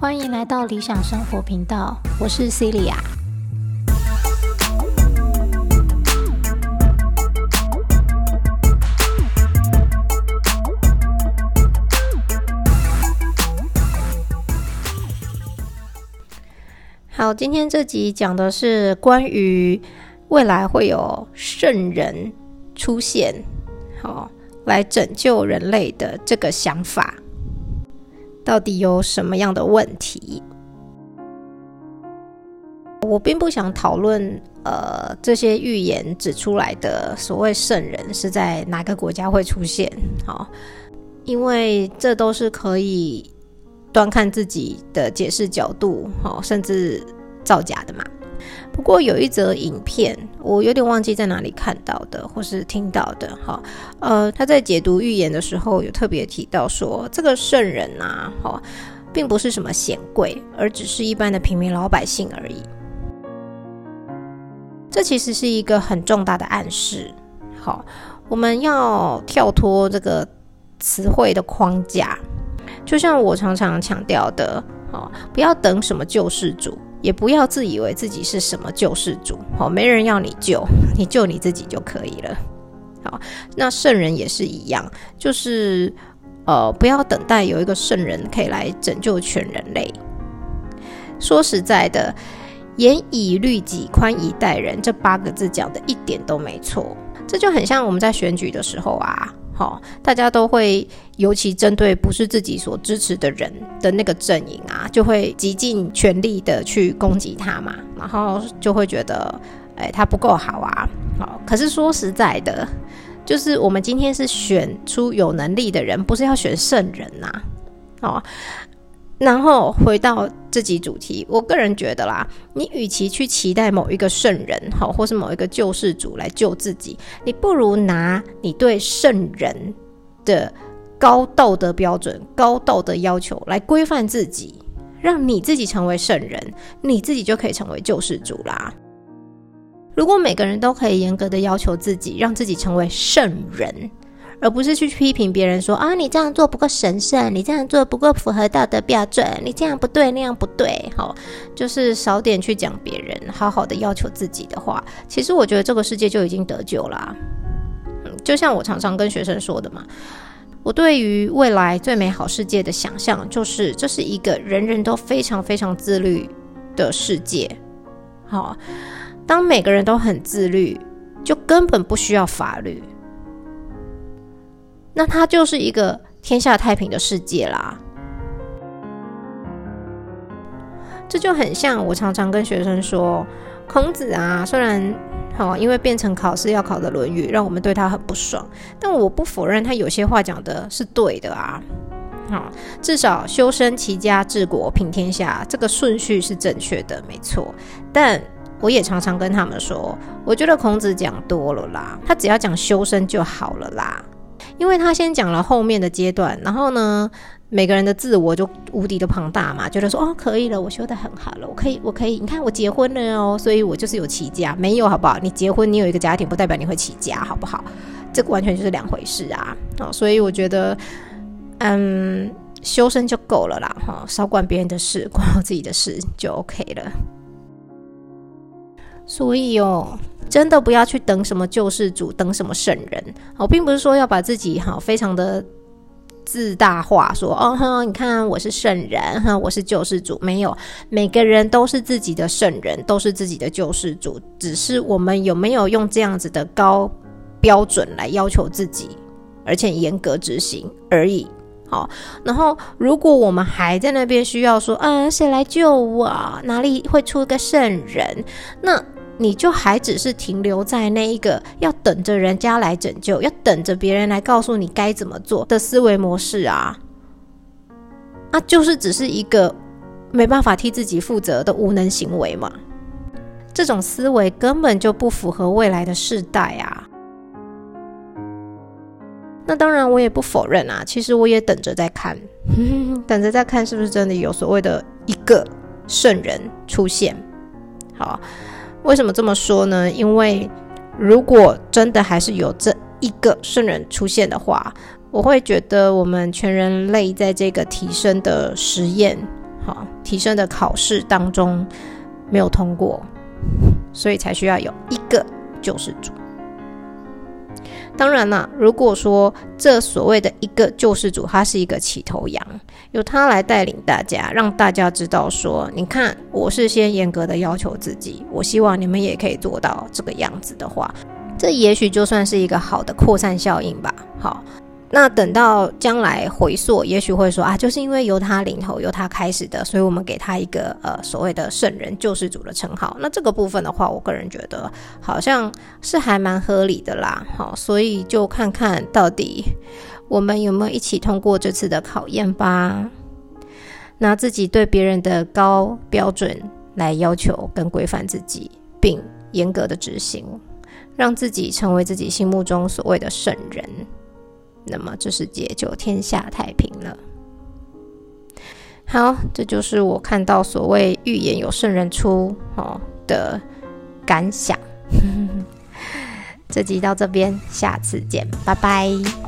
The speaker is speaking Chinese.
欢迎来到理想生活频道，我是 Celia。好，今天这集讲的是关于未来会有圣人出现，好，来拯救人类的这个想法。到底有什么样的问题？我并不想讨论，呃，这些预言指出来的所谓圣人是在哪个国家会出现，好，因为这都是可以端看自己的解释角度，好，甚至造假的嘛。不过有一则影片，我有点忘记在哪里看到的，或是听到的。哈，呃，他在解读预言的时候，有特别提到说，这个圣人呐，哈，并不是什么显贵，而只是一般的平民老百姓而已。这其实是一个很重大的暗示。好，我们要跳脱这个词汇的框架，就像我常常强调的，哦，不要等什么救世主。也不要自以为自己是什么救世主，好，没人要你救，你救你自己就可以了。好，那圣人也是一样，就是呃，不要等待有一个圣人可以来拯救全人类。说实在的，“严以律己，宽以待人”这八个字讲的一点都没错，这就很像我们在选举的时候啊。好，大家都会尤其针对不是自己所支持的人的那个阵营啊，就会极尽全力的去攻击他嘛，然后就会觉得，哎，他不够好啊。好，可是说实在的，就是我们今天是选出有能力的人，不是要选圣人呐。哦。然后回到这集主题，我个人觉得啦，你与其去期待某一个圣人，好，或是某一个救世主来救自己，你不如拿你对圣人的高道德标准、高道德要求来规范自己，让你自己成为圣人，你自己就可以成为救世主啦。如果每个人都可以严格的要求自己，让自己成为圣人。而不是去批评别人说啊，你这样做不够神圣，你这样做不够符合道德标准，你这样不对，那样不对，好，就是少点去讲别人，好好的要求自己的话，其实我觉得这个世界就已经得救啦。嗯，就像我常常跟学生说的嘛，我对于未来最美好世界的想象，就是这是一个人人都非常非常自律的世界。好，当每个人都很自律，就根本不需要法律。那它就是一个天下太平的世界啦。这就很像我常常跟学生说，孔子啊，虽然好，因为变成考试要考的《论语》，让我们对他很不爽，但我不否认他有些话讲的是对的啊。好，至少修身齐家治国平天下这个顺序是正确的，没错。但我也常常跟他们说，我觉得孔子讲多了啦，他只要讲修身就好了啦。因为他先讲了后面的阶段，然后呢，每个人的自我就无敌的庞大嘛，觉得说哦，可以了，我修得很好了，我可以，我可以，你看我结婚了哦，所以我就是有齐家，没有好不好？你结婚，你有一个家庭，不代表你会起家，好不好？这个完全就是两回事啊！哦，所以我觉得，嗯，修身就够了啦，哈，少管别人的事，管好自己的事就 OK 了。所以哦。真的不要去等什么救世主，等什么圣人。我并不是说要把自己哈非常的自大化，说哦哼，你看我是圣人，哈，我是救世主。没有，每个人都是自己的圣人，都是自己的救世主。只是我们有没有用这样子的高标准来要求自己，而且严格执行而已。好，然后如果我们还在那边需要说，嗯，谁来救我？哪里会出个圣人？那你就还只是停留在那一个要等着人家来拯救，要等着别人来告诉你该怎么做的思维模式啊，那就是只是一个没办法替自己负责的无能行为嘛。这种思维根本就不符合未来的世代啊。那当然，我也不否认啊，其实我也等着在看，等着在看是不是真的有所谓的一个圣人出现。好。为什么这么说呢？因为如果真的还是有这一个圣人出现的话，我会觉得我们全人类在这个提升的实验，好提升的考试当中没有通过，所以才需要有一个救世主。当然啦，如果说这所谓的一个救世主，他是一个起头羊，由他来带领大家，让大家知道说，你看我是先严格的要求自己，我希望你们也可以做到这个样子的话，这也许就算是一个好的扩散效应吧。好。那等到将来回溯，也许会说啊，就是因为由他领头，由他开始的，所以我们给他一个呃所谓的圣人救世主的称号。那这个部分的话，我个人觉得好像是还蛮合理的啦。好，所以就看看到底我们有没有一起通过这次的考验吧。拿自己对别人的高标准来要求跟规范自己，并严格的执行，让自己成为自己心目中所谓的圣人。那么这世界就天下太平了。好，这就是我看到所谓预言有圣人出哦的感想。这集到这边，下次见，拜拜。